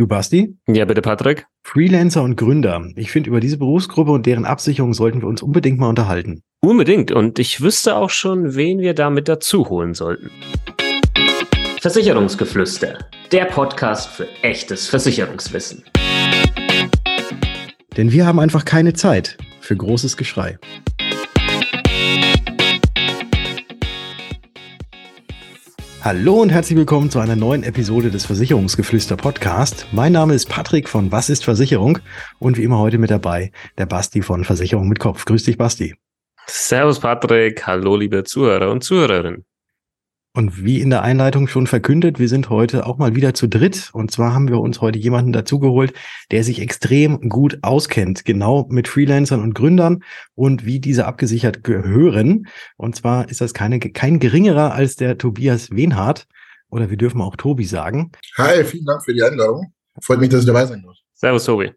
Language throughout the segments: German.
Du Basti? Ja, bitte Patrick. Freelancer und Gründer. Ich finde, über diese Berufsgruppe und deren Absicherung sollten wir uns unbedingt mal unterhalten. Unbedingt. Und ich wüsste auch schon, wen wir damit dazu holen sollten. Versicherungsgeflüster. Der Podcast für echtes Versicherungswissen. Denn wir haben einfach keine Zeit für großes Geschrei. Hallo und herzlich willkommen zu einer neuen Episode des Versicherungsgeflüster Podcast. Mein Name ist Patrick von Was ist Versicherung und wie immer heute mit dabei der Basti von Versicherung mit Kopf. Grüß dich, Basti. Servus, Patrick. Hallo, liebe Zuhörer und Zuhörerinnen. Und wie in der Einleitung schon verkündet, wir sind heute auch mal wieder zu dritt. Und zwar haben wir uns heute jemanden dazugeholt, der sich extrem gut auskennt, genau mit Freelancern und Gründern und wie diese abgesichert gehören. Und zwar ist das keine, kein geringerer als der Tobias Wenhardt. Oder wir dürfen auch Tobi sagen. Hi, vielen Dank für die Einladung. Freut mich, dass ich dabei sein darf. Servus, Tobi.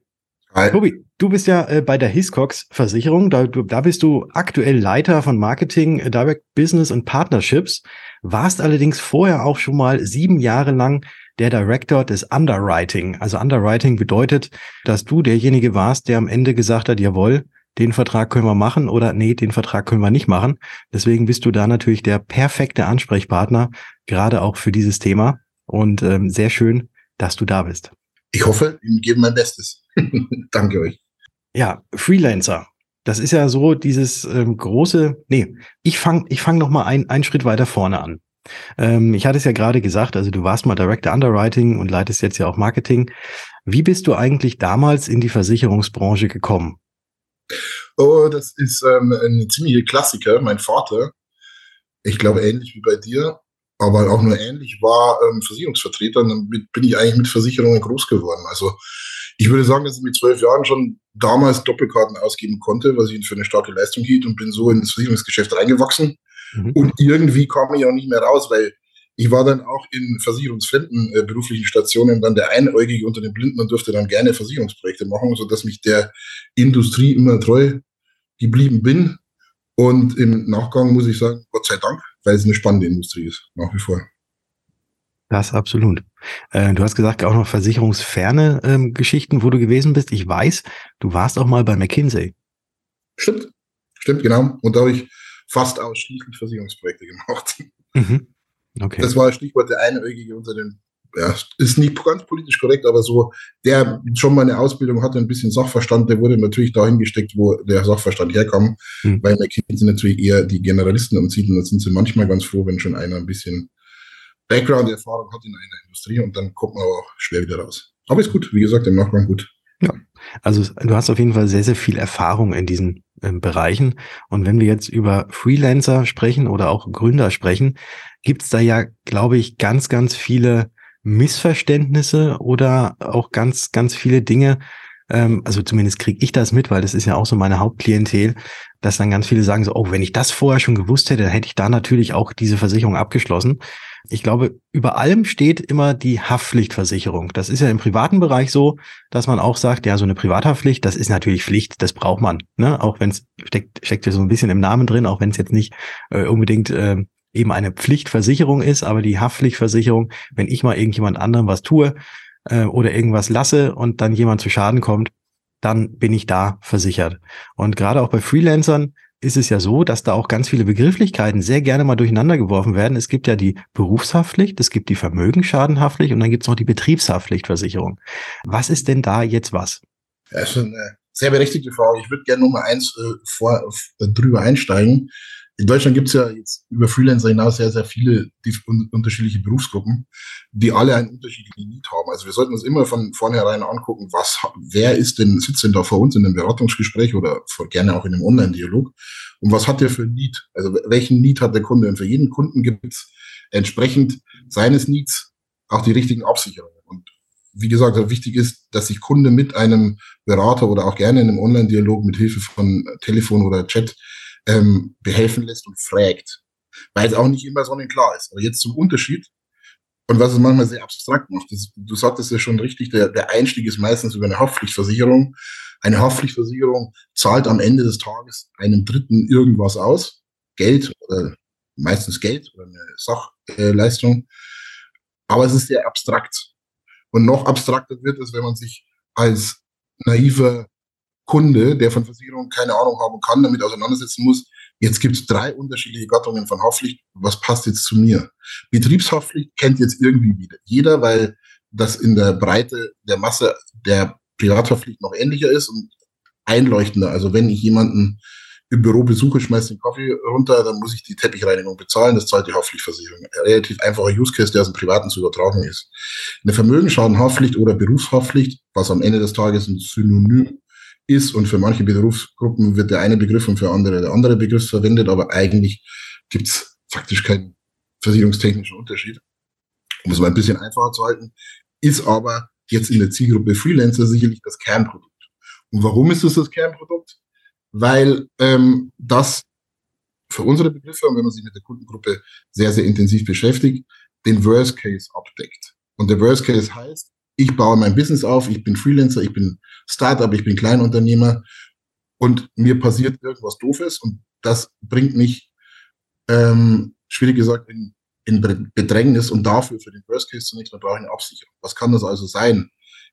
Hi. Tobi, du bist ja äh, bei der Hiscox Versicherung. Da, da bist du aktuell Leiter von Marketing, äh, Direct Business und Partnerships. Warst allerdings vorher auch schon mal sieben Jahre lang der Director des Underwriting. Also Underwriting bedeutet, dass du derjenige warst, der am Ende gesagt hat, jawohl, den Vertrag können wir machen oder nee, den Vertrag können wir nicht machen. Deswegen bist du da natürlich der perfekte Ansprechpartner, gerade auch für dieses Thema. Und ähm, sehr schön, dass du da bist. Ich hoffe, ich gebe mein Bestes. Danke euch. Ja, Freelancer. Das ist ja so dieses ähm, große, nee, ich fange ich fang noch mal ein, einen Schritt weiter vorne an. Ähm, ich hatte es ja gerade gesagt, also du warst mal Director Underwriting und leitest jetzt ja auch Marketing. Wie bist du eigentlich damals in die Versicherungsbranche gekommen? Oh, das ist ähm, ein ziemlicher Klassiker. Mein Vater, ich glaube ähnlich wie bei dir, aber auch nur ähnlich, war ähm, Versicherungsvertreter. Damit bin ich eigentlich mit Versicherungen groß geworden. Also ich würde sagen, dass ich mit zwölf Jahren schon damals Doppelkarten ausgeben konnte, was ich für eine starke Leistung hielt und bin so ins Versicherungsgeschäft reingewachsen. Mhm. Und irgendwie kam ich auch nicht mehr raus, weil ich war dann auch in versicherungsfremden äh, beruflichen Stationen dann der Einäugige unter den Blinden und durfte dann gerne Versicherungsprojekte machen, sodass mich der Industrie immer treu geblieben bin. Und im Nachgang muss ich sagen, Gott sei Dank, weil es eine spannende Industrie ist, nach wie vor. Das absolut. Äh, du hast gesagt, auch noch versicherungsferne ähm, Geschichten, wo du gewesen bist. Ich weiß, du warst auch mal bei McKinsey. Stimmt, stimmt, genau. Und da habe ich fast ausschließlich Versicherungsprojekte gemacht. Mhm. Okay. Das war Stichwort der Einäugige unter den, ja, ist nicht ganz politisch korrekt, aber so, der schon mal eine Ausbildung hatte, ein bisschen Sachverstand, der wurde natürlich dahin gesteckt, wo der Sachverstand herkam, mhm. weil McKinsey natürlich eher die Generalisten umzieht und da sind sie manchmal ganz froh, wenn schon einer ein bisschen Background-Erfahrung hat in einer Industrie und dann kommt man auch schwer wieder raus. Aber ist gut, wie gesagt, im Nachgang gut. Ja, also du hast auf jeden Fall sehr, sehr viel Erfahrung in diesen ähm, Bereichen. Und wenn wir jetzt über Freelancer sprechen oder auch Gründer sprechen, gibt es da ja, glaube ich, ganz, ganz viele Missverständnisse oder auch ganz, ganz viele Dinge, ähm, also zumindest kriege ich das mit, weil das ist ja auch so meine Hauptklientel, dass dann ganz viele sagen so, oh, wenn ich das vorher schon gewusst hätte, dann hätte ich da natürlich auch diese Versicherung abgeschlossen. Ich glaube, über allem steht immer die Haftpflichtversicherung. Das ist ja im privaten Bereich so, dass man auch sagt, ja, so eine Privathaftpflicht, das ist natürlich Pflicht, das braucht man. Ne? Auch wenn es steckt, steckt ja so ein bisschen im Namen drin, auch wenn es jetzt nicht äh, unbedingt äh, eben eine Pflichtversicherung ist, aber die Haftpflichtversicherung, wenn ich mal irgendjemand anderem was tue äh, oder irgendwas lasse und dann jemand zu Schaden kommt, dann bin ich da versichert. Und gerade auch bei Freelancern ist es ja so, dass da auch ganz viele Begrifflichkeiten sehr gerne mal durcheinander geworfen werden. Es gibt ja die Berufshaftpflicht, es gibt die Vermögensschadenhaftpflicht und dann gibt es noch die Betriebshaftpflichtversicherung. Was ist denn da jetzt was? Das ist eine sehr berechtigte Frage. Ich würde gerne Nummer eins äh, vor, äh, drüber einsteigen in Deutschland gibt es ja jetzt über Freelancer hinaus sehr, sehr viele unterschiedliche Berufsgruppen, die alle einen unterschiedlichen Need haben. Also wir sollten uns immer von vornherein angucken, was, wer ist denn, sitzt denn da vor uns in einem Beratungsgespräch oder vor, gerne auch in einem Online-Dialog und was hat der für ein Need? Also welchen Need hat der Kunde? Und für jeden Kunden gibt es entsprechend seines Needs auch die richtigen Absicherungen. Und wie gesagt, wichtig ist, dass sich Kunde mit einem Berater oder auch gerne in einem Online-Dialog mit Hilfe von Telefon oder Chat ähm, behelfen lässt und fragt. Weil es auch nicht immer sonnenklar ist. Aber jetzt zum Unterschied und was es manchmal sehr abstrakt macht. Das, du sagtest ja schon richtig, der, der Einstieg ist meistens über eine Haftpflichtversicherung. Eine Haftpflichtversicherung zahlt am Ende des Tages einem Dritten irgendwas aus. Geld oder meistens Geld oder eine Sachleistung. Aber es ist sehr abstrakt. Und noch abstrakter wird es, wenn man sich als naiver Kunde, der von Versicherungen keine Ahnung haben kann, damit auseinandersetzen muss. Jetzt gibt es drei unterschiedliche Gattungen von Haftpflicht. Was passt jetzt zu mir? Betriebshaftpflicht kennt jetzt irgendwie wieder jeder, weil das in der Breite der Masse der Privathaftpflicht noch ähnlicher ist und einleuchtender. Also wenn ich jemanden im Büro besuche, schmeiße den Kaffee runter, dann muss ich die Teppichreinigung bezahlen, das zahlt die Haftpflichtversicherung. Ein relativ einfacher Use Case, der aus dem Privaten zu übertragen ist. Eine Vermögensschadenhaftpflicht oder Berufshaftpflicht, was am Ende des Tages ein Synonym ist und für manche Berufsgruppen wird der eine Begriff und für andere der andere Begriff verwendet, aber eigentlich gibt es faktisch keinen versicherungstechnischen Unterschied. Um es mal ein bisschen einfacher zu halten, ist aber jetzt in der Zielgruppe Freelancer sicherlich das Kernprodukt. Und warum ist es das Kernprodukt? Weil ähm, das für unsere Begriffe, und wenn man sich mit der Kundengruppe sehr, sehr intensiv beschäftigt, den Worst Case abdeckt. Und der Worst Case heißt, ich baue mein Business auf, ich bin Freelancer, ich bin Startup, ich bin Kleinunternehmer und mir passiert irgendwas Doofes und das bringt mich, ähm, schwierig gesagt, in, in Bedrängnis und dafür für den Worst Case zunächst mal brauche ich eine Absicherung. Was kann das also sein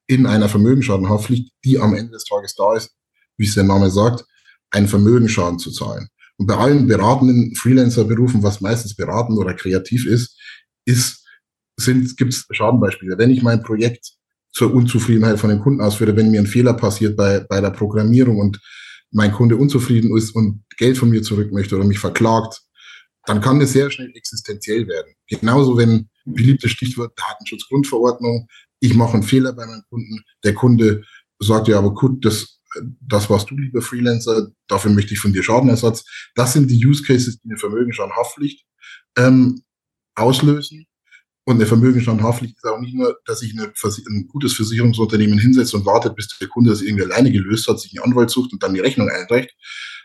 in einer Vermögensschadenhaftpflicht, die am Ende des Tages da ist, wie es der Name sagt, einen Vermögensschaden zu zahlen? Und bei allen beratenden Freelancer-Berufen, was meistens beratend oder kreativ ist, ist gibt es Schadenbeispiele. Wenn ich mein Projekt zur Unzufriedenheit von den Kunden ausführe, wenn mir ein Fehler passiert bei, bei der Programmierung und mein Kunde unzufrieden ist und Geld von mir zurück möchte oder mich verklagt, dann kann das sehr schnell existenziell werden. Genauso wenn beliebtes Stichwort Datenschutzgrundverordnung, ich mache einen Fehler bei meinem Kunden, der Kunde sagt ja, aber gut, das, das warst du, lieber Freelancer, dafür möchte ich von dir Schadenersatz. Das sind die Use Cases, die eine Vermögensschadenhaftpflicht ähm, auslösen. Und eine Vermögensschadenhaftpflicht ist auch nicht nur, dass sich ein gutes Versicherungsunternehmen hinsetzt und wartet, bis der Kunde das irgendwie alleine gelöst hat, sich einen Anwalt sucht und dann die Rechnung einreicht,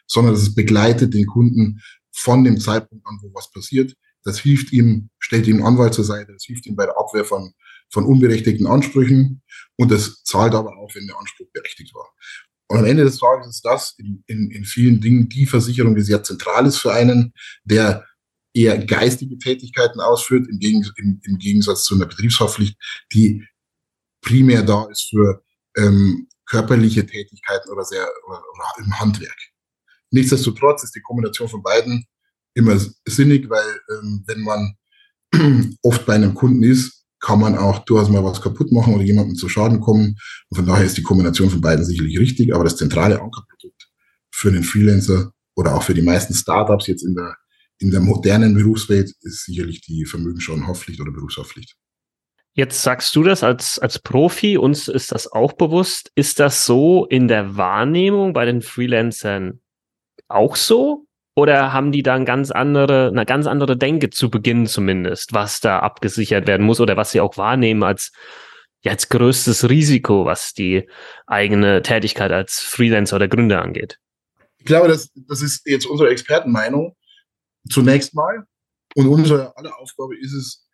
sondern es begleitet den Kunden von dem Zeitpunkt an, wo was passiert. Das hilft ihm, stellt ihm einen Anwalt zur Seite, das hilft ihm bei der Abwehr von, von unberechtigten Ansprüchen und das zahlt aber auch, wenn der Anspruch berechtigt war. Und am Ende des Tages ist das in, in, in vielen Dingen die Versicherung, die sehr zentral ist für einen, der eher geistige Tätigkeiten ausführt, im, Gegen, im, im Gegensatz zu einer Betriebshaftpflicht, die primär da ist für ähm, körperliche Tätigkeiten oder sehr oder, oder im Handwerk. Nichtsdestotrotz ist die Kombination von beiden immer sinnig, weil ähm, wenn man oft bei einem Kunden ist, kann man auch durchaus mal was kaputt machen oder jemandem zu Schaden kommen. Und von daher ist die Kombination von beiden sicherlich richtig. Aber das zentrale Ankerprodukt für den Freelancer oder auch für die meisten Startups jetzt in der in der modernen Berufswelt ist sicherlich die Vermögensschadenhaftpflicht oder Berufshaftpflicht. Jetzt sagst du das als, als Profi, uns ist das auch bewusst. Ist das so in der Wahrnehmung bei den Freelancern auch so? Oder haben die da eine ganz andere, eine ganz andere Denke zu Beginn zumindest, was da abgesichert werden muss oder was sie auch wahrnehmen als, ja, als größtes Risiko, was die eigene Tätigkeit als Freelancer oder Gründer angeht? Ich glaube, das, das ist jetzt unsere Expertenmeinung zunächst mal. Und unsere aller Aufgabe ist es,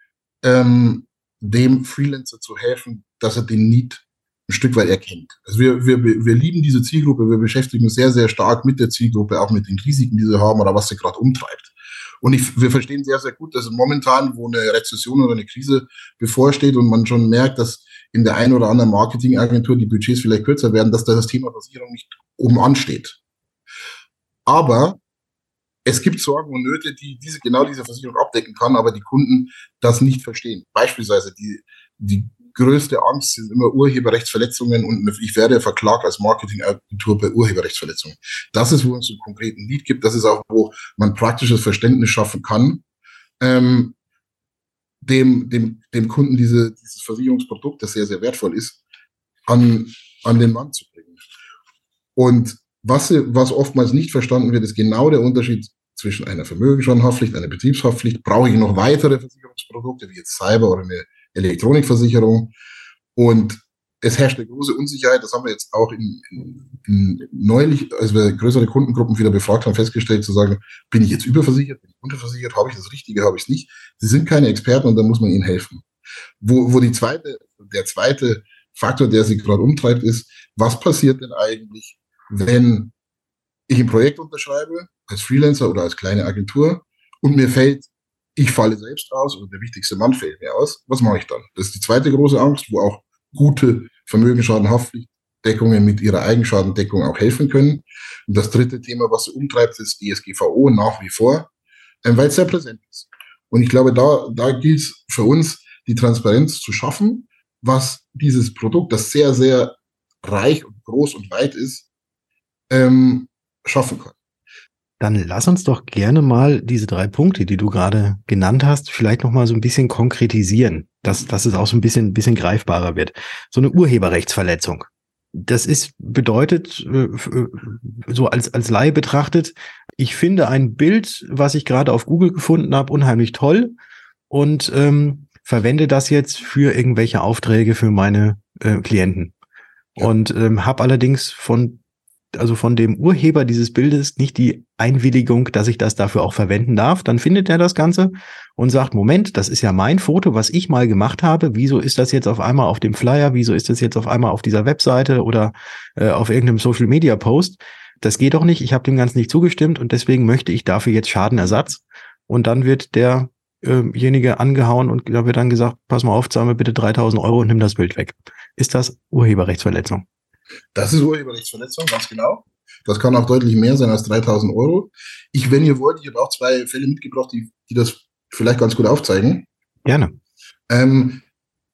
ähm, dem Freelancer zu helfen, dass er den Need ein Stück weit erkennt. Also wir, wir, wir lieben diese Zielgruppe, wir beschäftigen uns sehr, sehr stark mit der Zielgruppe, auch mit den Risiken, die sie haben oder was sie gerade umtreibt. Und ich, wir verstehen sehr, sehr gut, dass momentan, wo eine Rezession oder eine Krise bevorsteht und man schon merkt, dass in der einen oder anderen Marketingagentur die Budgets vielleicht kürzer werden, dass da das Thema Versicherung nicht oben ansteht. Aber es gibt Sorgen und Nöte, die diese, genau diese Versicherung abdecken kann, aber die Kunden das nicht verstehen. Beispielsweise die, die größte Angst sind immer Urheberrechtsverletzungen und ich werde verklagt als Marketingagentur bei Urheberrechtsverletzungen. Das ist, wo es einen konkreten Lied gibt. Das ist auch, wo man praktisches Verständnis schaffen kann, ähm, dem, dem, dem Kunden diese, dieses Versicherungsprodukt, das sehr, sehr wertvoll ist, an, an den Mann zu bringen. Und was, was oftmals nicht verstanden wird, ist genau der Unterschied zwischen einer Vermögensschadenhaftpflicht, einer Betriebshaftpflicht. Brauche ich noch weitere Versicherungsprodukte, wie jetzt Cyber oder eine Elektronikversicherung? Und es herrscht eine große Unsicherheit. Das haben wir jetzt auch in, in, in neulich, als wir größere Kundengruppen wieder befragt haben, festgestellt, zu sagen, bin ich jetzt überversichert, bin ich unterversichert, habe ich das Richtige, habe ich es nicht. Sie sind keine Experten und da muss man ihnen helfen. Wo, wo die zweite, der zweite Faktor, der sie gerade umtreibt, ist, was passiert denn eigentlich, wenn ich ein Projekt unterschreibe, als Freelancer oder als kleine Agentur, und mir fällt, ich falle selbst aus oder der wichtigste Mann fällt mir aus, was mache ich dann? Das ist die zweite große Angst, wo auch gute Vermögensschadenhaftpflichtdeckungen mit ihrer Eigenschadendeckung auch helfen können. Und das dritte Thema, was sie umtreibt, ist DSGVO nach wie vor, ähm, weil es sehr präsent ist. Und ich glaube, da, da gilt es für uns, die Transparenz zu schaffen, was dieses Produkt, das sehr, sehr reich und groß und weit ist, ähm, schaffen kann. Dann lass uns doch gerne mal diese drei Punkte, die du gerade genannt hast, vielleicht noch mal so ein bisschen konkretisieren, dass, dass es auch so ein bisschen, ein bisschen greifbarer wird. So eine Urheberrechtsverletzung. Das ist, bedeutet, äh, äh, so als, als Laie betrachtet, ich finde ein Bild, was ich gerade auf Google gefunden habe, unheimlich toll und ähm, verwende das jetzt für irgendwelche Aufträge für meine äh, Klienten. Ja. Und ähm, habe allerdings von also von dem Urheber dieses Bildes nicht die Einwilligung, dass ich das dafür auch verwenden darf, dann findet er das Ganze und sagt, Moment, das ist ja mein Foto, was ich mal gemacht habe. Wieso ist das jetzt auf einmal auf dem Flyer? Wieso ist das jetzt auf einmal auf dieser Webseite oder äh, auf irgendeinem Social Media Post? Das geht doch nicht. Ich habe dem Ganzen nicht zugestimmt und deswegen möchte ich dafür jetzt Schadenersatz. Und dann wird derjenige äh angehauen und da wird dann gesagt, pass mal auf, zahl mir bitte 3000 Euro und nimm das Bild weg. Ist das Urheberrechtsverletzung? Das ist Urheberrechtsverletzung, ganz genau. Das kann auch deutlich mehr sein als 3000 Euro. Ich, wenn ihr wollt, ich habe auch zwei Fälle mitgebracht, die, die das vielleicht ganz gut aufzeigen. Gerne. Ähm,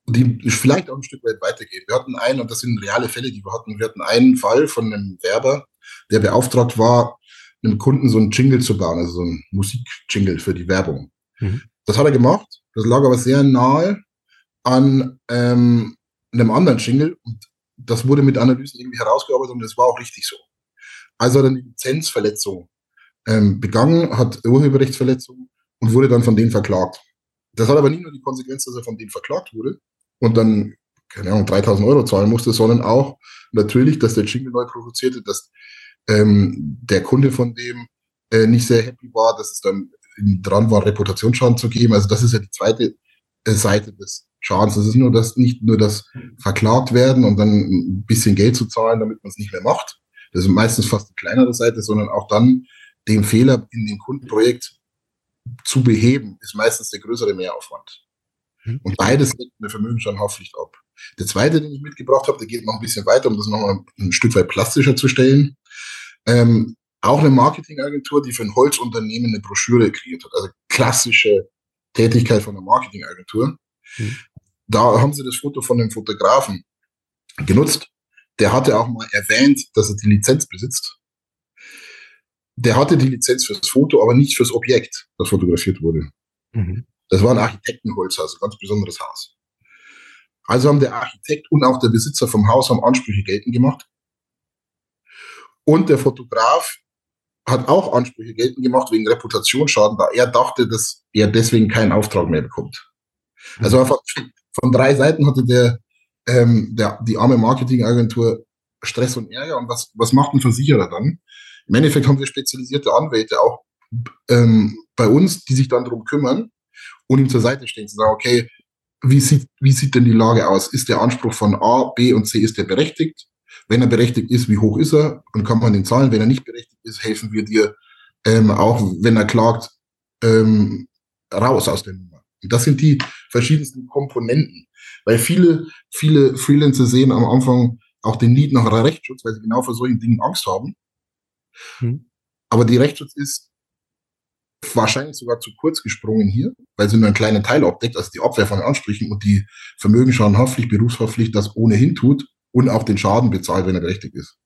die vielleicht auch ein Stück weit weitergehen. Wir hatten einen, und das sind reale Fälle, die wir hatten. Wir hatten einen Fall von einem Werber, der beauftragt war, einem Kunden so einen Jingle zu bauen, also so einen Musikjingle für die Werbung. Mhm. Das hat er gemacht. Das lag aber sehr nahe an ähm, einem anderen Jingle und das wurde mit Analysen irgendwie herausgearbeitet und das war auch richtig so. Also hat er eine Lizenzverletzung ähm, begangen, hat Urheberrechtsverletzung und wurde dann von denen verklagt. Das hat aber nicht nur die Konsequenz, dass er von denen verklagt wurde und dann, keine Ahnung, 3000 Euro zahlen musste, sondern auch natürlich, dass der Jingle neu produzierte, dass ähm, der Kunde von dem äh, nicht sehr happy war, dass es dann dran war, Reputationsschaden zu geben. Also das ist ja die zweite äh, Seite des Schadens. Es ist nur das, nicht nur das verklagt werden und dann ein bisschen Geld zu zahlen, damit man es nicht mehr macht. Das ist meistens fast die kleinere Seite, sondern auch dann den Fehler in dem Kundenprojekt zu beheben, ist meistens der größere Mehraufwand. Mhm. Und beides deckt eine Vermögensschadenhaftpflicht ab. Der zweite, den ich mitgebracht habe, der geht noch ein bisschen weiter, um das nochmal ein Stück weit plastischer zu stellen. Ähm, auch eine Marketingagentur, die für ein Holzunternehmen eine Broschüre kreiert hat. Also klassische Tätigkeit von einer Marketingagentur. Mhm. Da haben sie das Foto von dem Fotografen genutzt. Der hatte auch mal erwähnt, dass er die Lizenz besitzt. Der hatte die Lizenz fürs Foto, aber nicht fürs Objekt, das fotografiert wurde. Mhm. Das war ein Architektenholz, also ein ganz besonderes Haus. Also haben der Architekt und auch der Besitzer vom Haus haben Ansprüche geltend gemacht. Und der Fotograf hat auch Ansprüche geltend gemacht wegen Reputationsschaden, da er dachte, dass er deswegen keinen Auftrag mehr bekommt. Also von, von drei Seiten hatte der, ähm, der, die arme Marketingagentur Stress und Ärger. Und was, was macht ein Versicherer dann? Im Endeffekt haben wir spezialisierte Anwälte auch ähm, bei uns, die sich dann darum kümmern und ihm zur Seite stehen, zu sagen, okay, wie sieht, wie sieht denn die Lage aus? Ist der Anspruch von A, B und C, ist der berechtigt? Wenn er berechtigt ist, wie hoch ist er? Und kann man den zahlen? Wenn er nicht berechtigt ist, helfen wir dir ähm, auch, wenn er klagt, ähm, raus aus der Nummer. Und das sind die verschiedensten Komponenten. Weil viele, viele Freelancer sehen am Anfang auch den Need nach Rechtsschutz, weil sie genau vor solchen Dingen Angst haben. Hm. Aber die Rechtsschutz ist wahrscheinlich sogar zu kurz gesprungen hier, weil sie nur einen kleinen Teil abdeckt, also die Abwehr von Ansprüchen und die Vermögensschadenhaftpflicht, Berufshaftpflicht das ohnehin tut und auch den Schaden bezahlt, wenn er berechtigt ist.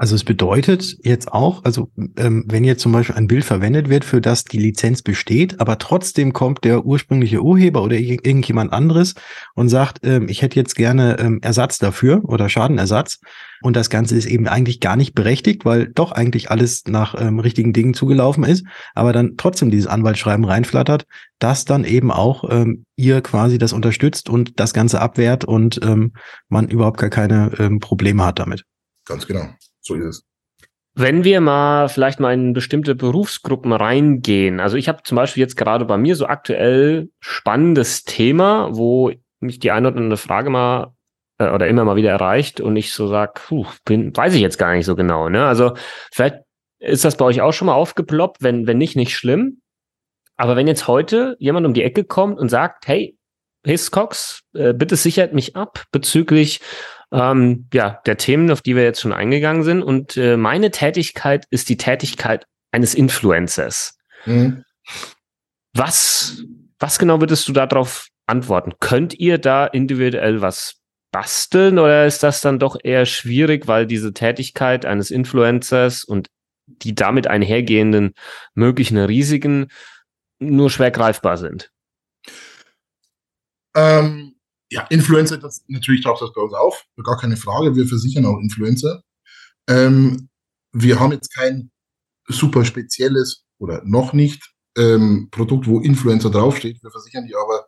Also es bedeutet jetzt auch, also ähm, wenn jetzt zum Beispiel ein Bild verwendet wird, für das die Lizenz besteht, aber trotzdem kommt der ursprüngliche Urheber oder irgendjemand anderes und sagt, ähm, ich hätte jetzt gerne ähm, Ersatz dafür oder Schadenersatz und das Ganze ist eben eigentlich gar nicht berechtigt, weil doch eigentlich alles nach ähm, richtigen Dingen zugelaufen ist, aber dann trotzdem dieses Anwaltsschreiben reinflattert, dass dann eben auch ähm, ihr quasi das unterstützt und das Ganze abwehrt und ähm, man überhaupt gar keine Probleme hat damit. Ganz genau. So ist es. Wenn wir mal vielleicht mal in bestimmte Berufsgruppen reingehen. Also ich habe zum Beispiel jetzt gerade bei mir so aktuell spannendes Thema, wo mich die andere Frage mal äh, oder immer mal wieder erreicht und ich so sag, puh, bin, weiß ich jetzt gar nicht so genau. Ne? Also vielleicht ist das bei euch auch schon mal aufgeploppt, wenn, wenn nicht, nicht schlimm. Aber wenn jetzt heute jemand um die Ecke kommt und sagt, hey, Hiscox, äh, bitte sichert mich ab bezüglich ähm, ja, der Themen, auf die wir jetzt schon eingegangen sind. Und äh, meine Tätigkeit ist die Tätigkeit eines Influencers. Mhm. Was, was genau würdest du darauf antworten? Könnt ihr da individuell was basteln oder ist das dann doch eher schwierig, weil diese Tätigkeit eines Influencers und die damit einhergehenden möglichen Risiken nur schwer greifbar sind? Ähm, ja, Influencer, das, natürlich taucht das bei uns auf, gar keine Frage. Wir versichern auch Influencer. Ähm, wir haben jetzt kein super spezielles oder noch nicht ähm, Produkt, wo Influencer draufsteht. Wir versichern die aber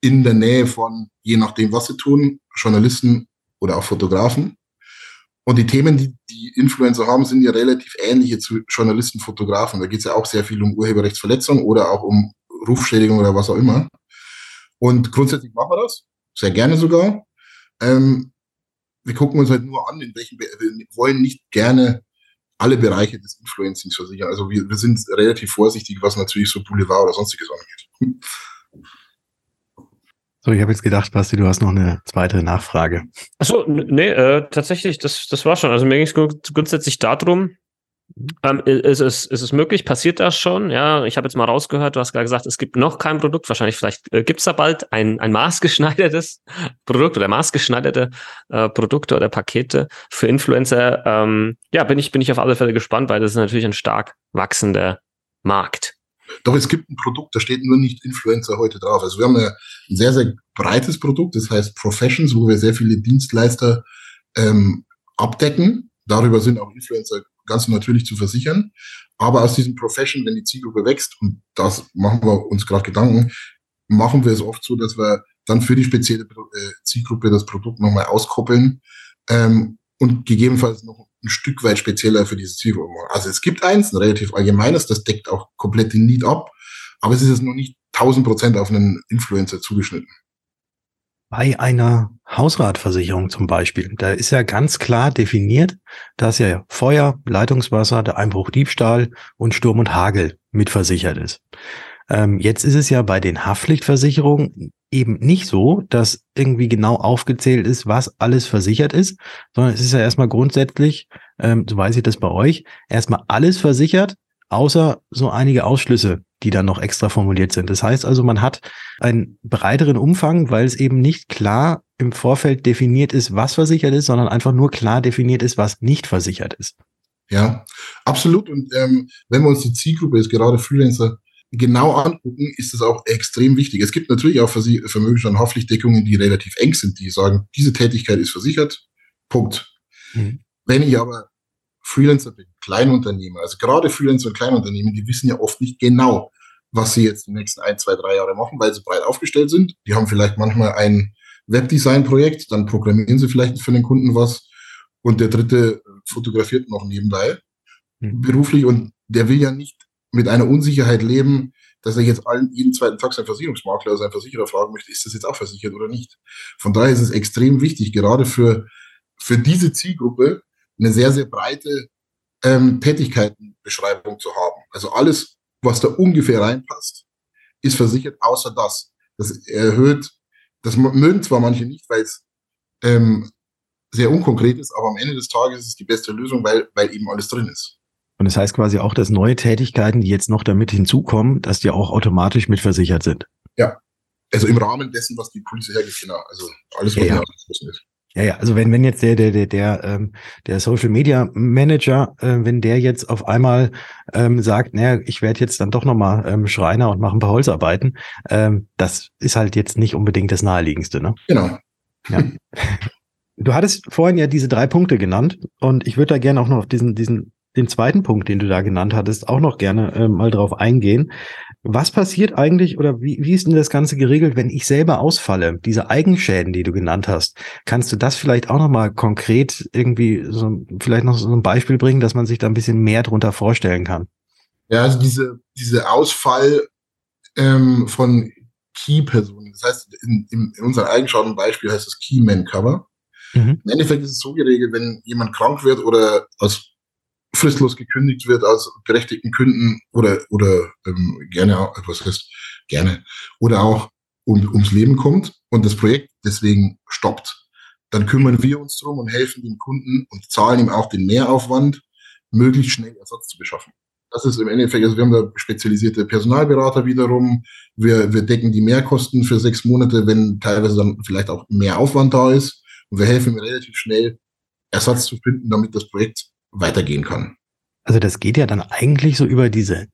in der Nähe von, je nachdem, was sie tun, Journalisten oder auch Fotografen. Und die Themen, die die Influencer haben, sind ja relativ ähnliche zu Journalisten, Fotografen. Da geht es ja auch sehr viel um Urheberrechtsverletzung oder auch um Rufschädigung oder was auch immer. Und grundsätzlich machen wir das, sehr gerne sogar. Ähm, wir gucken uns halt nur an, in welchen, wir wollen nicht gerne alle Bereiche des Influencings versichern. Also wir, wir sind relativ vorsichtig, was natürlich so Boulevard oder sonstiges angeht. So, ich habe jetzt gedacht, Basti, du hast noch eine zweite Nachfrage. Achso, nee, äh, tatsächlich, das, das war schon. Also mir ging es grundsätzlich darum, ähm, ist, es, ist es möglich? Passiert das schon? Ja, ich habe jetzt mal rausgehört, du hast gerade gesagt, es gibt noch kein Produkt. Wahrscheinlich, vielleicht äh, gibt es da bald ein, ein maßgeschneidertes Produkt oder maßgeschneiderte äh, Produkte oder Pakete für Influencer. Ähm, ja, bin ich, bin ich auf alle Fälle gespannt, weil das ist natürlich ein stark wachsender Markt. Doch es gibt ein Produkt, da steht nur nicht Influencer heute drauf. Also wir haben ein sehr, sehr breites Produkt, das heißt Professions, wo wir sehr viele Dienstleister ähm, abdecken. Darüber sind auch Influencer ganz natürlich zu versichern. Aber aus diesem Profession, wenn die Zielgruppe wächst, und das machen wir uns gerade Gedanken, machen wir es oft so, dass wir dann für die spezielle äh, Zielgruppe das Produkt nochmal auskoppeln ähm, und gegebenenfalls noch ein Stück weit spezieller für diese Zielgruppe machen. Also es gibt eins, ein relativ allgemeines, das deckt auch komplett den Need ab, aber es ist jetzt noch nicht 1000 Prozent auf einen Influencer zugeschnitten. Bei einer Hausratversicherung zum Beispiel, da ist ja ganz klar definiert, dass ja Feuer, Leitungswasser, der Einbruch, Diebstahl und Sturm und Hagel mitversichert ist. Ähm, jetzt ist es ja bei den Haftpflichtversicherungen eben nicht so, dass irgendwie genau aufgezählt ist, was alles versichert ist, sondern es ist ja erstmal grundsätzlich, ähm, so weiß ich das bei euch, erstmal alles versichert, außer so einige Ausschlüsse, die dann noch extra formuliert sind. Das heißt also, man hat einen breiteren Umfang, weil es eben nicht klar im Vorfeld definiert ist, was versichert ist, sondern einfach nur klar definiert ist, was nicht versichert ist. Ja, absolut. Und ähm, wenn wir uns die Zielgruppe ist, gerade Freelancer, genau angucken, ist das auch extrem wichtig. Es gibt natürlich auch Vermögens- und Haftpflichtdeckungen, die relativ eng sind, die sagen, diese Tätigkeit ist versichert. Punkt. Mhm. Wenn ich aber Freelancer bin, Kleinunternehmer, also gerade Freelancer und Kleinunternehmen, die wissen ja oft nicht genau, was sie jetzt die nächsten ein, zwei, drei Jahre machen, weil sie breit aufgestellt sind. Die haben vielleicht manchmal ein Webdesign-Projekt, dann programmieren sie vielleicht für den Kunden was und der dritte fotografiert noch nebenbei mhm. beruflich und der will ja nicht mit einer Unsicherheit leben, dass er jetzt allen, jeden zweiten Tag seinen Versicherungsmakler oder seinen Versicherer fragen möchte, ist das jetzt auch versichert oder nicht. Von daher ist es extrem wichtig, gerade für, für diese Zielgruppe, eine sehr, sehr breite ähm, Tätigkeitenbeschreibung zu haben. Also alles, was da ungefähr reinpasst, ist versichert, außer das. Das erhöht, das mögen zwar manche nicht, weil es ähm, sehr unkonkret ist, aber am Ende des Tages ist es die beste Lösung, weil, weil eben alles drin ist. Und das heißt quasi auch, dass neue Tätigkeiten, die jetzt noch damit hinzukommen, dass die auch automatisch mitversichert sind. Ja. Also im Rahmen dessen, was die Polizei hergibt, genau. Also alles, was ja, ja. ist. Ja, ja, also wenn, wenn jetzt der, der, der, der, ähm, der Social Media Manager, äh, wenn der jetzt auf einmal ähm, sagt, naja, ich werde jetzt dann doch nochmal ähm, Schreiner und mache ein paar Holzarbeiten, ähm, das ist halt jetzt nicht unbedingt das Naheliegendste, ne? Genau. Ja. Du hattest vorhin ja diese drei Punkte genannt und ich würde da gerne auch noch auf diesen, diesen, den zweiten Punkt, den du da genannt hattest, auch noch gerne äh, mal drauf eingehen. Was passiert eigentlich oder wie, wie ist denn das Ganze geregelt, wenn ich selber ausfalle? Diese Eigenschäden, die du genannt hast, kannst du das vielleicht auch nochmal konkret irgendwie so, vielleicht noch so ein Beispiel bringen, dass man sich da ein bisschen mehr drunter vorstellen kann? Ja, also diese, diese Ausfall ähm, von Key-Personen, das heißt, in, in, in unserem Eigenschadenbeispiel heißt es Key-Man-Cover. Mhm. Im Endeffekt ist es so geregelt, wenn jemand krank wird oder aus fristlos gekündigt wird als berechtigten Kunden oder, oder ähm, gerne auch, was heißt gerne, oder auch um, ums Leben kommt und das Projekt deswegen stoppt, dann kümmern wir uns drum und helfen dem Kunden und zahlen ihm auch den Mehraufwand, möglichst schnell Ersatz zu beschaffen. Das ist im Endeffekt, also wir haben da spezialisierte Personalberater wiederum. Wir, wir decken die Mehrkosten für sechs Monate, wenn teilweise dann vielleicht auch mehr Aufwand da ist. Und wir helfen ihm relativ schnell, Ersatz zu finden, damit das Projekt weitergehen kann. Also das geht ja dann eigentlich so über diese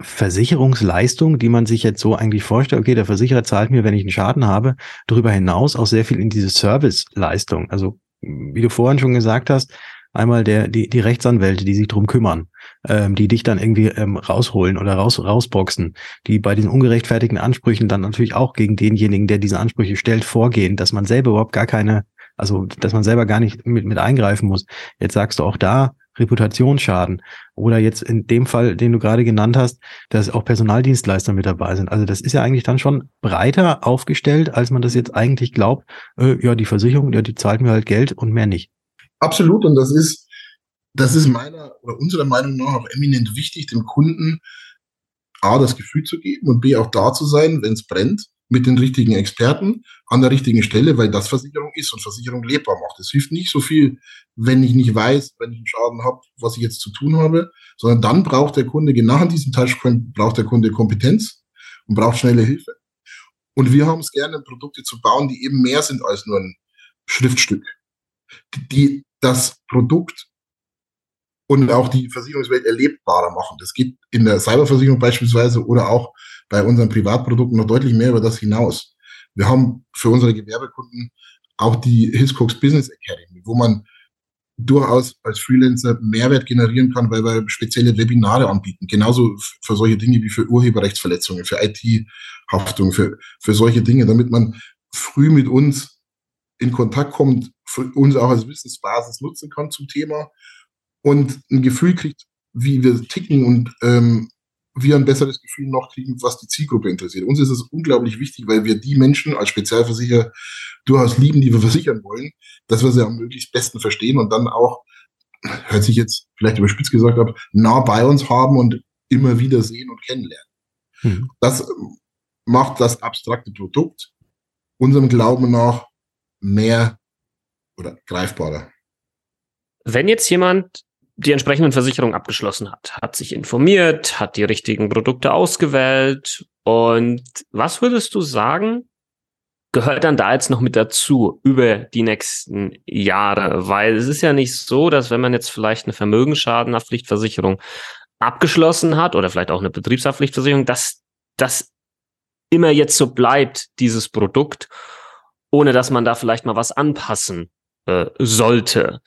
Versicherungsleistung, die man sich jetzt so eigentlich vorstellt, okay, der Versicherer zahlt mir, wenn ich einen Schaden habe, darüber hinaus auch sehr viel in diese Serviceleistung. Also wie du vorhin schon gesagt hast, einmal der, die, die Rechtsanwälte, die sich drum kümmern, ähm, die dich dann irgendwie ähm, rausholen oder raus, rausboxen, die bei diesen ungerechtfertigten Ansprüchen dann natürlich auch gegen denjenigen, der diese Ansprüche stellt, vorgehen, dass man selber überhaupt gar keine, also dass man selber gar nicht mit, mit eingreifen muss. Jetzt sagst du auch da, Reputationsschaden. Oder jetzt in dem Fall, den du gerade genannt hast, dass auch Personaldienstleister mit dabei sind. Also das ist ja eigentlich dann schon breiter aufgestellt, als man das jetzt eigentlich glaubt. Äh, ja, die Versicherung, ja, die zahlt mir halt Geld und mehr nicht. Absolut. Und das ist, das ist meiner oder unserer Meinung nach auch eminent wichtig, dem Kunden A, das Gefühl zu geben und B, auch da zu sein, wenn es brennt, mit den richtigen Experten an der richtigen Stelle, weil das Versicherung ist und Versicherung lebbar macht. Es hilft nicht so viel, wenn ich nicht weiß, wenn ich einen Schaden habe, was ich jetzt zu tun habe, sondern dann braucht der Kunde, genau an diesem Touchpoint, braucht der Kunde Kompetenz und braucht schnelle Hilfe. Und wir haben es gerne, Produkte zu bauen, die eben mehr sind als nur ein Schriftstück, die das Produkt und auch die Versicherungswelt erlebbarer machen. Das geht in der Cyberversicherung beispielsweise oder auch bei unseren Privatprodukten noch deutlich mehr über das hinaus. Wir haben für unsere Gewerbekunden auch die Hiscox Business Academy, wo man durchaus als Freelancer Mehrwert generieren kann, weil wir spezielle Webinare anbieten. Genauso für solche Dinge wie für Urheberrechtsverletzungen, für IT-Haftung, für, für solche Dinge, damit man früh mit uns in Kontakt kommt, uns auch als Wissensbasis nutzen kann zum Thema und ein Gefühl kriegt, wie wir ticken und ähm, wir ein besseres Gefühl noch kriegen, was die Zielgruppe interessiert. Uns ist es unglaublich wichtig, weil wir die Menschen als Spezialversicherer durchaus lieben, die wir versichern wollen, dass wir sie am möglichst besten verstehen und dann auch, hört sich jetzt vielleicht überspitzt gesagt ab, nah bei uns haben und immer wieder sehen und kennenlernen. Mhm. Das macht das abstrakte Produkt unserem Glauben nach mehr oder greifbarer. Wenn jetzt jemand die entsprechenden Versicherungen abgeschlossen hat, hat sich informiert, hat die richtigen Produkte ausgewählt. Und was würdest du sagen, gehört dann da jetzt noch mit dazu über die nächsten Jahre? Weil es ist ja nicht so, dass wenn man jetzt vielleicht eine Vermögensschadenhaftpflichtversicherung abgeschlossen hat oder vielleicht auch eine Betriebshaftpflichtversicherung, dass das immer jetzt so bleibt, dieses Produkt, ohne dass man da vielleicht mal was anpassen äh, sollte.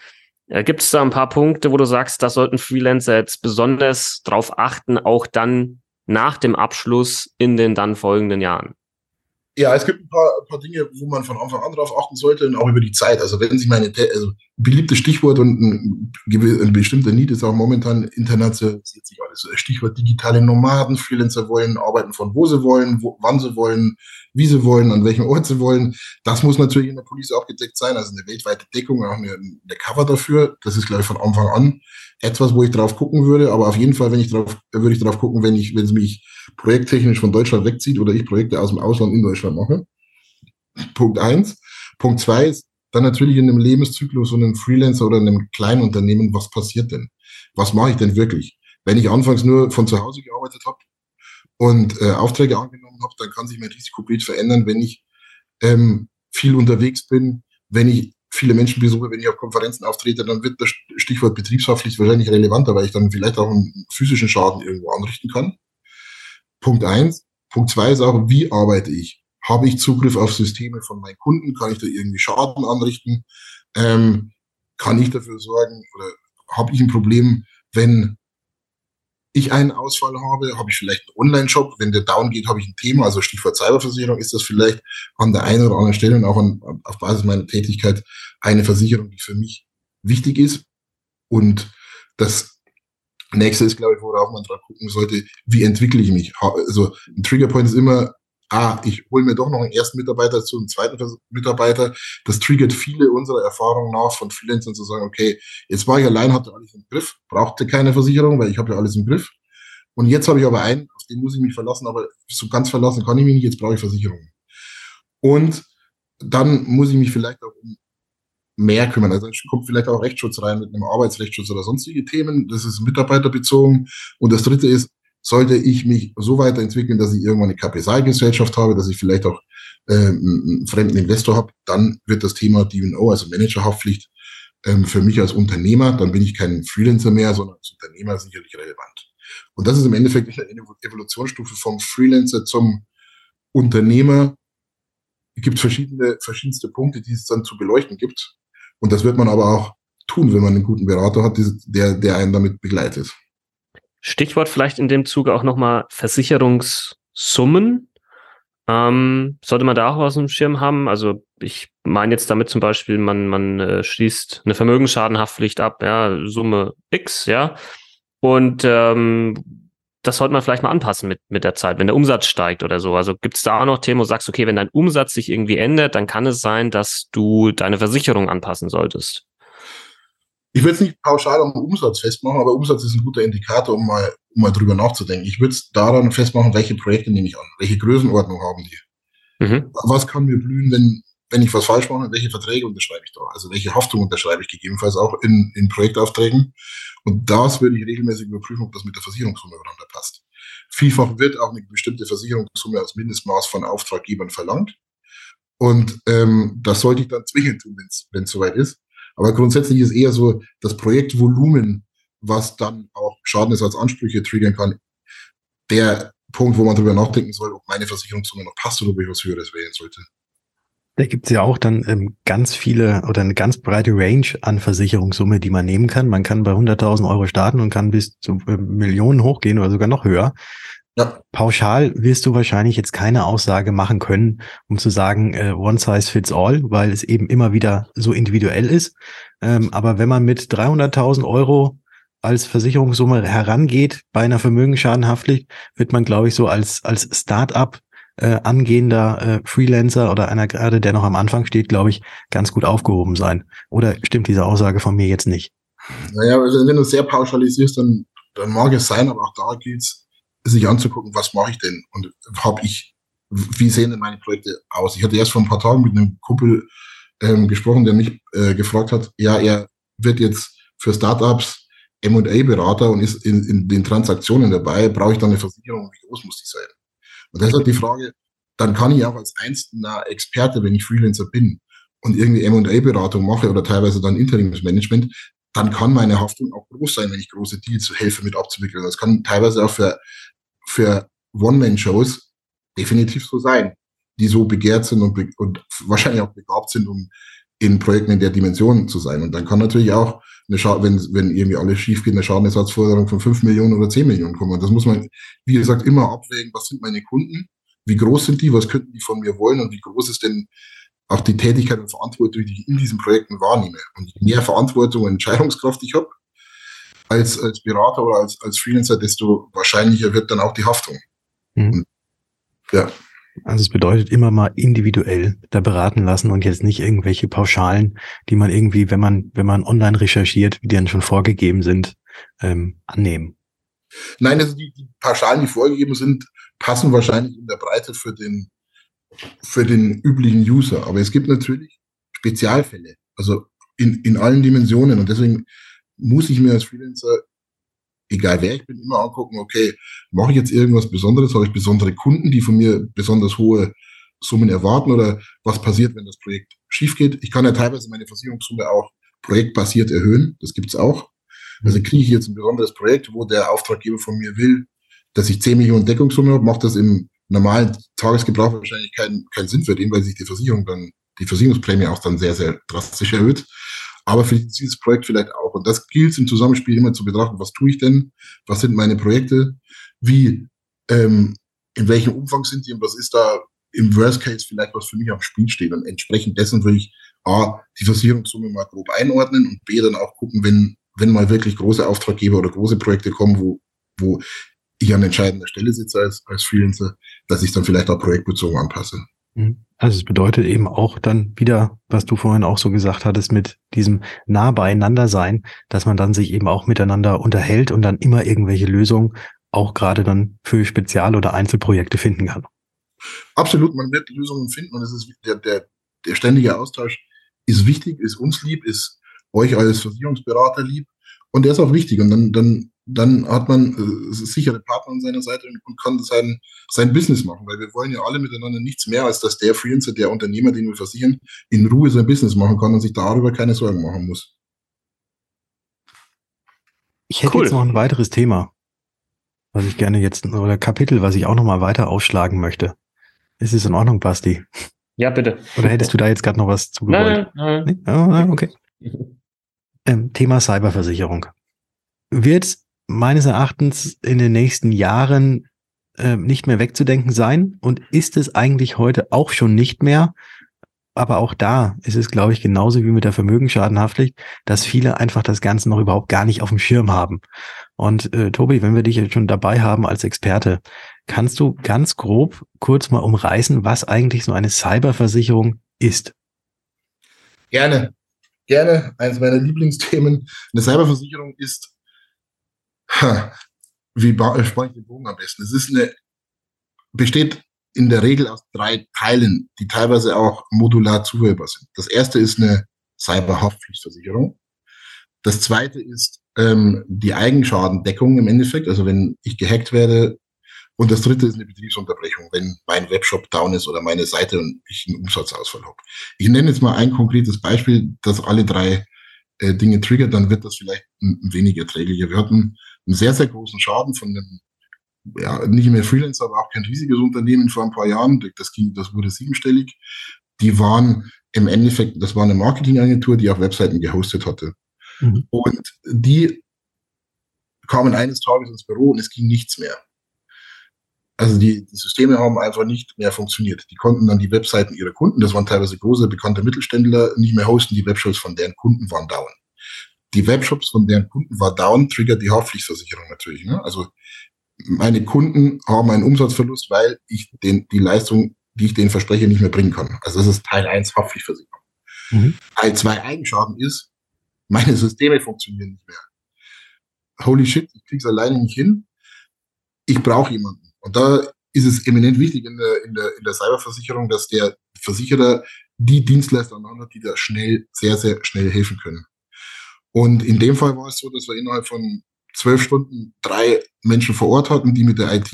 Äh, Gibt es da ein paar Punkte, wo du sagst, da sollten Freelancer jetzt besonders drauf achten, auch dann nach dem Abschluss in den dann folgenden Jahren? Ja, es gibt ein paar, ein paar Dinge, wo man von Anfang an drauf achten sollte und auch über die Zeit. Also wenn sich meine, also beliebtes Stichwort und ein, bestimmter Need ist auch momentan internationalisiert sich alles. Stichwort digitale Nomaden, Freelancer wollen arbeiten von wo sie wollen, wo, wann sie wollen, wie sie wollen, an welchem Ort sie wollen. Das muss natürlich in der Police abgedeckt sein, also eine weltweite Deckung, auch eine, eine Cover dafür. Das ist, glaube ich, von Anfang an etwas, wo ich drauf gucken würde. Aber auf jeden Fall, wenn ich drauf, würde ich drauf gucken, wenn ich, wenn es mich projekttechnisch von Deutschland wegzieht oder ich Projekte aus dem Ausland in Deutschland mache. Punkt eins. Punkt zwei ist dann natürlich in einem Lebenszyklus von einem Freelancer oder einem kleinen Unternehmen, was passiert denn? Was mache ich denn wirklich? Wenn ich anfangs nur von zu Hause gearbeitet habe und äh, Aufträge angenommen habe, dann kann sich mein Risikobild verändern, wenn ich ähm, viel unterwegs bin, wenn ich viele Menschen besuche, wenn ich auf Konferenzen auftrete, dann wird das Stichwort Betriebshaftpflicht wahrscheinlich relevanter, weil ich dann vielleicht auch einen physischen Schaden irgendwo anrichten kann. Punkt eins. Punkt zwei ist auch, wie arbeite ich? Habe ich Zugriff auf Systeme von meinen Kunden? Kann ich da irgendwie Schaden anrichten? Ähm, kann ich dafür sorgen oder habe ich ein Problem, wenn ich einen Ausfall habe, habe ich vielleicht einen Online-Shop. Wenn der down geht, habe ich ein Thema. Also Stichwort Cyberversicherung ist das vielleicht an der einen oder anderen Stelle und auch an, auf Basis meiner Tätigkeit eine Versicherung, die für mich wichtig ist. Und das nächste ist, glaube ich, worauf man drauf gucken sollte, wie entwickle ich mich? Also ein Triggerpoint ist immer, ah, ich hole mir doch noch einen ersten Mitarbeiter zu einem zweiten Mitarbeiter. Das triggert viele unserer Erfahrungen nach von Freelancern zu sagen, okay, jetzt war ich allein, hatte alles im Griff, brauchte keine Versicherung, weil ich habe ja alles im Griff. Und jetzt habe ich aber einen, auf den muss ich mich verlassen, aber so ganz verlassen kann ich mich nicht, jetzt brauche ich Versicherungen. Und dann muss ich mich vielleicht auch um mehr kümmern. Also kommt vielleicht auch Rechtsschutz rein mit einem Arbeitsrechtsschutz oder sonstige Themen. Das ist mitarbeiterbezogen. Und das dritte ist, sollte ich mich so weiterentwickeln, dass ich irgendwann eine Kapitalgesellschaft habe, dass ich vielleicht auch äh, einen fremden Investor habe, dann wird das Thema D&O, also Managerhaftpflicht, ähm, für mich als Unternehmer, dann bin ich kein Freelancer mehr, sondern als Unternehmer sicherlich relevant. Und das ist im Endeffekt eine Evolutionsstufe vom Freelancer zum Unternehmer. Es gibt verschiedene, verschiedenste Punkte, die es dann zu beleuchten gibt. Und das wird man aber auch tun, wenn man einen guten Berater hat, der, der einen damit begleitet. Stichwort vielleicht in dem Zuge auch nochmal Versicherungssummen. Ähm, sollte man da auch was im Schirm haben? Also ich meine jetzt damit zum Beispiel, man, man äh, schließt eine Vermögensschadenhaftpflicht ab, ja, Summe X, ja. Und ähm, das sollte man vielleicht mal anpassen mit, mit der Zeit, wenn der Umsatz steigt oder so. Also gibt es da auch noch Themen, wo du sagst, okay, wenn dein Umsatz sich irgendwie ändert, dann kann es sein, dass du deine Versicherung anpassen solltest. Ich würde es nicht pauschal am Umsatz festmachen, aber Umsatz ist ein guter Indikator, um mal, um mal drüber nachzudenken. Ich würde es daran festmachen, welche Projekte nehme ich an, welche Größenordnung haben die. Mhm. Was kann mir blühen, wenn, wenn ich was falsch mache, welche Verträge unterschreibe ich da? Also welche Haftung unterschreibe ich gegebenenfalls auch in, in Projektaufträgen? Und das würde ich regelmäßig überprüfen, ob das mit der Versicherungssumme übereinander passt. Vielfach wird auch eine bestimmte Versicherungssumme als Mindestmaß von Auftraggebern verlangt. Und ähm, das sollte ich dann zwingend tun, wenn es soweit ist. Aber grundsätzlich ist eher so das Projektvolumen, was dann auch Schadenersatzansprüche triggern kann, der Punkt, wo man darüber nachdenken soll, ob meine Versicherungssumme noch passt oder ob ich was Höheres wählen sollte. Da gibt's ja auch dann ähm, ganz viele oder eine ganz breite Range an Versicherungssumme, die man nehmen kann. Man kann bei 100.000 Euro starten und kann bis zu äh, Millionen hochgehen oder sogar noch höher. Ja. Pauschal wirst du wahrscheinlich jetzt keine Aussage machen können, um zu sagen, äh, one size fits all, weil es eben immer wieder so individuell ist. Ähm, aber wenn man mit 300.000 Euro als Versicherungssumme herangeht bei einer Vermögensschadenhaftpflicht, wird man, glaube ich, so als, als Start-up äh, angehender äh, Freelancer oder einer gerade, der noch am Anfang steht, glaube ich, ganz gut aufgehoben sein. Oder stimmt diese Aussage von mir jetzt nicht? Naja, also wenn du sehr pauschalisierst, dann, dann mag es sein, aber auch da gilt es, sich anzugucken, was mache ich denn und habe ich, wie sehen denn meine Projekte aus? Ich hatte erst vor ein paar Tagen mit einem Kumpel ähm, gesprochen, der mich äh, gefragt hat, ja, er wird jetzt für Startups M&A-Berater und ist in, in den Transaktionen dabei, brauche ich dann eine Versicherung, wie groß muss die sein? Und deshalb die Frage, dann kann ich auch als einzelner Experte, wenn ich Freelancer bin und irgendwie M&A-Beratung mache oder teilweise dann Interimsmanagement, dann kann meine Haftung auch groß sein, wenn ich große Deals helfe mit abzuwickeln. Das kann teilweise auch für für One-Man-Shows definitiv so sein, die so begehrt sind und, und wahrscheinlich auch begabt sind, um in Projekten in der Dimension zu sein. Und dann kann natürlich auch, eine wenn, wenn irgendwie alles schief geht, eine Schadenersatzforderung von 5 Millionen oder 10 Millionen kommen. Und das muss man, wie gesagt, immer abwägen, was sind meine Kunden, wie groß sind die, was könnten die von mir wollen und wie groß ist denn auch die Tätigkeit und Verantwortung, die ich in diesen Projekten wahrnehme. Und je mehr Verantwortung und Entscheidungskraft ich habe, als, als Berater oder als, als Freelancer, desto wahrscheinlicher wird dann auch die Haftung. Mhm. Ja. Also es bedeutet immer mal individuell da beraten lassen und jetzt nicht irgendwelche Pauschalen, die man irgendwie, wenn man, wenn man online recherchiert, die dann schon vorgegeben sind, ähm, annehmen. Nein, also die, die Pauschalen, die vorgegeben sind, passen wahrscheinlich in der Breite für den, für den üblichen User. Aber es gibt natürlich Spezialfälle, also in, in allen Dimensionen. Und deswegen muss ich mir als Freelancer, egal wer ich bin, immer angucken, okay, mache ich jetzt irgendwas Besonderes? Habe ich besondere Kunden, die von mir besonders hohe Summen erwarten? Oder was passiert, wenn das Projekt schief geht? Ich kann ja teilweise meine Versicherungssumme auch projektbasiert erhöhen. Das gibt's auch. Also kriege ich jetzt ein besonderes Projekt, wo der Auftraggeber von mir will, dass ich 10 Millionen Deckungssumme habe, macht das im normalen Tagesgebrauch wahrscheinlich keinen keinen Sinn für den, weil sich die Versicherung dann, die Versicherungsprämie auch dann sehr, sehr drastisch erhöht aber für dieses Projekt vielleicht auch. Und das gilt im Zusammenspiel immer zu betrachten, was tue ich denn, was sind meine Projekte, wie, ähm, in welchem Umfang sind die und was ist da im Worst Case vielleicht, was für mich am Spiel steht. Und entsprechend dessen würde ich A, die Versicherungssumme mal grob einordnen und B, dann auch gucken, wenn, wenn mal wirklich große Auftraggeber oder große Projekte kommen, wo, wo ich an entscheidender Stelle sitze als, als Freelancer, dass ich dann vielleicht auch projektbezogen anpasse. Mhm. Also es bedeutet eben auch dann wieder, was du vorhin auch so gesagt hattest, mit diesem nah beieinander sein, dass man dann sich eben auch miteinander unterhält und dann immer irgendwelche Lösungen auch gerade dann für Spezial- oder Einzelprojekte finden kann. Absolut, man wird Lösungen finden und es ist der, der, der ständige Austausch ist wichtig, ist uns lieb, ist euch als Versicherungsberater lieb und der ist auch wichtig und dann, dann, dann hat man äh, sichere Partner an seiner Seite und, und kann sein, sein Business machen, weil wir wollen ja alle miteinander nichts mehr, als dass der Freelancer, der Unternehmer, den wir versichern, in Ruhe sein Business machen kann und sich darüber keine Sorgen machen muss. Ich hätte cool. jetzt noch ein weiteres Thema, was ich gerne jetzt, oder Kapitel, was ich auch noch mal weiter ausschlagen möchte. Ist es in Ordnung, Basti? Ja, bitte. Oder hättest du da jetzt gerade noch was zugewollt? Nein, nein. nein? Oh, okay. Ähm, Thema Cyberversicherung. Wird meines Erachtens in den nächsten Jahren äh, nicht mehr wegzudenken sein und ist es eigentlich heute auch schon nicht mehr, aber auch da ist es, glaube ich, genauso wie mit der Vermögensschadenhaftpflicht, dass viele einfach das Ganze noch überhaupt gar nicht auf dem Schirm haben. Und äh, Tobi, wenn wir dich jetzt schon dabei haben als Experte, kannst du ganz grob kurz mal umreißen, was eigentlich so eine Cyberversicherung ist? Gerne, gerne. Eines meiner Lieblingsthemen. Eine Cyberversicherung ist, wie spanne ich den Bogen am besten? Es ist eine, besteht in der Regel aus drei Teilen, die teilweise auch modular zuhörbar sind. Das erste ist eine Cyberhaftpflichtversicherung. Das zweite ist ähm, die Eigenschadendeckung im Endeffekt, also wenn ich gehackt werde. Und das dritte ist eine Betriebsunterbrechung, wenn mein Webshop down ist oder meine Seite und ich einen Umsatzausfall habe. Ich nenne jetzt mal ein konkretes Beispiel, das alle drei äh, Dinge triggert, dann wird das vielleicht ein, wenig erträglicher. Wir hatten einen sehr, sehr großen Schaden von einem ja, nicht mehr Freelancer, aber auch kein riesiges Unternehmen vor ein paar Jahren. Das ging, das wurde siebenstellig. Die waren im Endeffekt, das war eine Marketingagentur, die auch Webseiten gehostet hatte. Mhm. Und die kamen eines Tages ins Büro und es ging nichts mehr. Also die, die Systeme haben einfach nicht mehr funktioniert. Die konnten dann die Webseiten ihrer Kunden, das waren teilweise große, bekannte Mittelständler, nicht mehr hosten. Die Webshops von deren Kunden waren down. Die Webshops von deren Kunden war down, triggert die Haftpflichtversicherung natürlich. Ne? Also meine Kunden haben einen Umsatzverlust, weil ich den, die Leistung, die ich denen verspreche, nicht mehr bringen kann. Also das ist Teil 1 Haftpflichtversicherung. Mhm. Teil 2 Eigenschaden ist, meine Systeme funktionieren nicht mehr. Holy shit, ich krieg's alleine nicht hin. Ich brauche jemanden. Und da ist es eminent wichtig in der, in der, in der Cyberversicherung, dass der Versicherer die Dienstleister hat, die da schnell, sehr, sehr schnell helfen können. Und in dem Fall war es so, dass wir innerhalb von zwölf Stunden drei Menschen vor Ort hatten, die mit der IT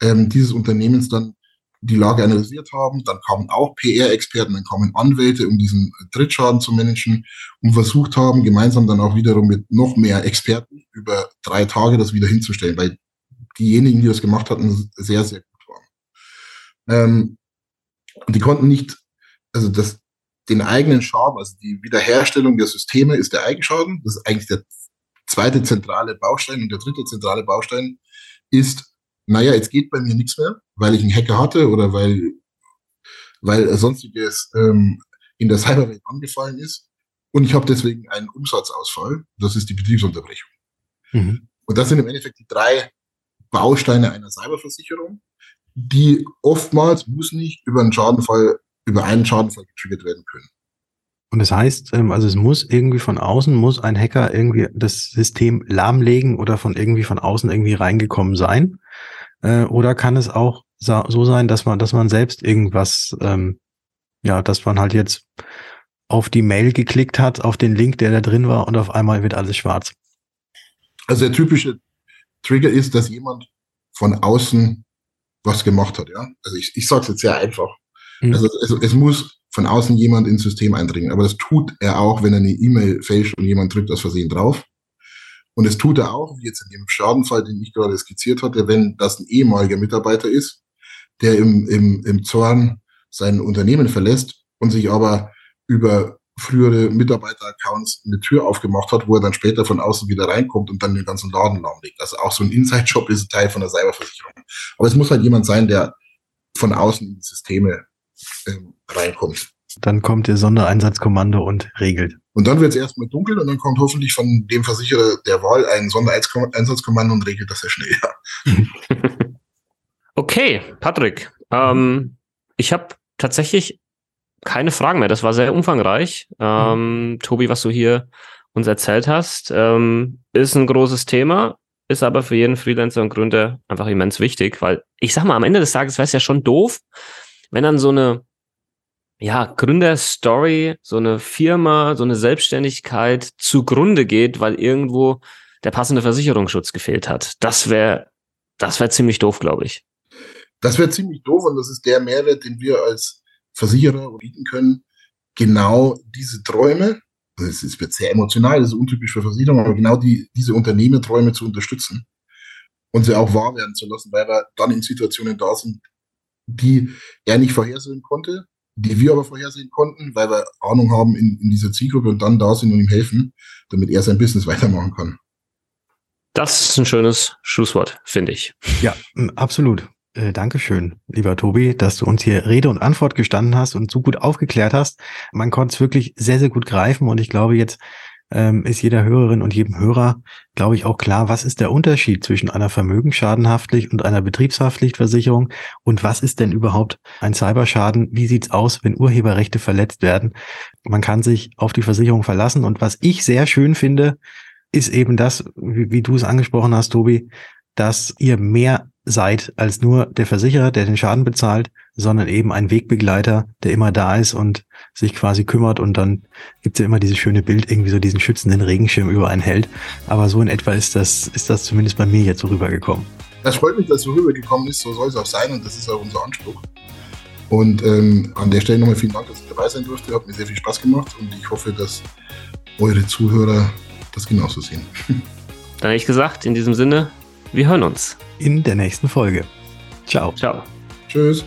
ähm, dieses Unternehmens dann die Lage analysiert haben. Dann kamen auch PR-Experten, dann kamen Anwälte, um diesen Drittschaden zu managen und versucht haben, gemeinsam dann auch wiederum mit noch mehr Experten über drei Tage das wieder hinzustellen, weil diejenigen, die das gemacht hatten, sehr, sehr gut waren. Ähm, und die konnten nicht, also das, den eigenen Schaden, also die Wiederherstellung der Systeme ist der Eigenschaden. Das ist eigentlich der zweite zentrale Baustein und der dritte zentrale Baustein ist, naja, jetzt geht bei mir nichts mehr, weil ich einen Hacker hatte oder weil, weil sonstiges ähm, in der Cyberwelt angefallen ist. Und ich habe deswegen einen Umsatzausfall. Das ist die Betriebsunterbrechung. Mhm. Und das sind im Endeffekt die drei Bausteine einer Cyberversicherung, die oftmals, muss nicht, über einen Schadenfall, über einen Schadenfall getriggert werden können. Und das heißt, ähm, also es muss irgendwie von außen, muss ein Hacker irgendwie das System lahmlegen oder von irgendwie von außen irgendwie reingekommen sein. Äh, oder kann es auch so sein, dass man, dass man selbst irgendwas, ähm, ja, dass man halt jetzt auf die Mail geklickt hat, auf den Link, der da drin war und auf einmal wird alles schwarz. Also der typische Trigger ist, dass jemand von außen was gemacht hat, ja. Also ich, ich sage es jetzt sehr einfach. Mhm. Also es, es muss von außen jemand ins System eindringen. Aber das tut er auch, wenn er eine E-Mail fälscht und jemand drückt aus Versehen drauf. Und das tut er auch, wie jetzt in dem Schadenfall, den ich gerade skizziert hatte, wenn das ein ehemaliger Mitarbeiter ist, der im, im, im Zorn sein Unternehmen verlässt und sich aber über frühere Mitarbeiter-Accounts eine Tür aufgemacht hat, wo er dann später von außen wieder reinkommt und dann den ganzen Laden lahmlegt. Also auch so ein Inside-Job ist ein Teil von der Cyberversicherung. Aber es muss halt jemand sein, der von außen in die Systeme ähm, reinkommt. Dann kommt der Sondereinsatzkommando und regelt. Und dann wird es erstmal dunkel und dann kommt hoffentlich von dem Versicherer der Wahl ein Sondereinsatzkommando und regelt das sehr schnell. Ja. okay, Patrick. Ähm, ich habe tatsächlich keine Fragen mehr. Das war sehr umfangreich. Ähm. Tobi, was du hier uns erzählt hast, ähm, ist ein großes Thema. ist aber für jeden Freelancer und Gründer einfach immens wichtig, weil ich sag mal, am Ende des Tages wäre es ja schon doof, wenn dann so eine ja, Gründerstory, so eine Firma, so eine Selbstständigkeit zugrunde geht, weil irgendwo der passende Versicherungsschutz gefehlt hat. Das wäre, das wäre ziemlich doof, glaube ich. Das wäre ziemlich doof und das ist der Mehrwert, den wir als Versicherer bieten können. Genau diese Träume, das ist, wird sehr emotional, das ist untypisch für Versicherungen, aber genau die, diese Unternehmerträume zu unterstützen und sie auch wahr werden zu lassen, weil wir dann in Situationen da sind, die er nicht vorhersehen konnte, die wir aber vorhersehen konnten, weil wir Ahnung haben in, in dieser Zielgruppe und dann da sind und ihm helfen, damit er sein Business weitermachen kann. Das ist ein schönes Schlusswort, finde ich. Ja, absolut. Äh, Dankeschön, lieber Tobi, dass du uns hier Rede und Antwort gestanden hast und so gut aufgeklärt hast. Man konnte es wirklich sehr, sehr gut greifen und ich glaube, jetzt ähm, ist jeder Hörerin und jedem Hörer, glaube ich, auch klar, was ist der Unterschied zwischen einer Vermögensschadenhaftpflicht und einer Betriebshaftpflichtversicherung und was ist denn überhaupt ein Cyberschaden? Wie sieht's aus, wenn Urheberrechte verletzt werden? Man kann sich auf die Versicherung verlassen und was ich sehr schön finde, ist eben das, wie, wie du es angesprochen hast, Tobi, dass ihr mehr seid als nur der Versicherer, der den Schaden bezahlt, sondern eben ein Wegbegleiter, der immer da ist und sich quasi kümmert und dann gibt's ja immer dieses schöne Bild, irgendwie so diesen schützenden Regenschirm über einen hält. Aber so in etwa ist das, ist das zumindest bei mir jetzt so rübergekommen. Das freut mich, dass so rübergekommen ist, so soll es auch sein und das ist auch unser Anspruch. Und ähm, an der Stelle nochmal vielen Dank, dass ich dabei sein durfte. Hat mir sehr viel Spaß gemacht und ich hoffe, dass eure Zuhörer das genauso sehen. Dann hätte ich gesagt, in diesem Sinne, wir hören uns. In der nächsten Folge. Ciao. Ciao. Tschüss.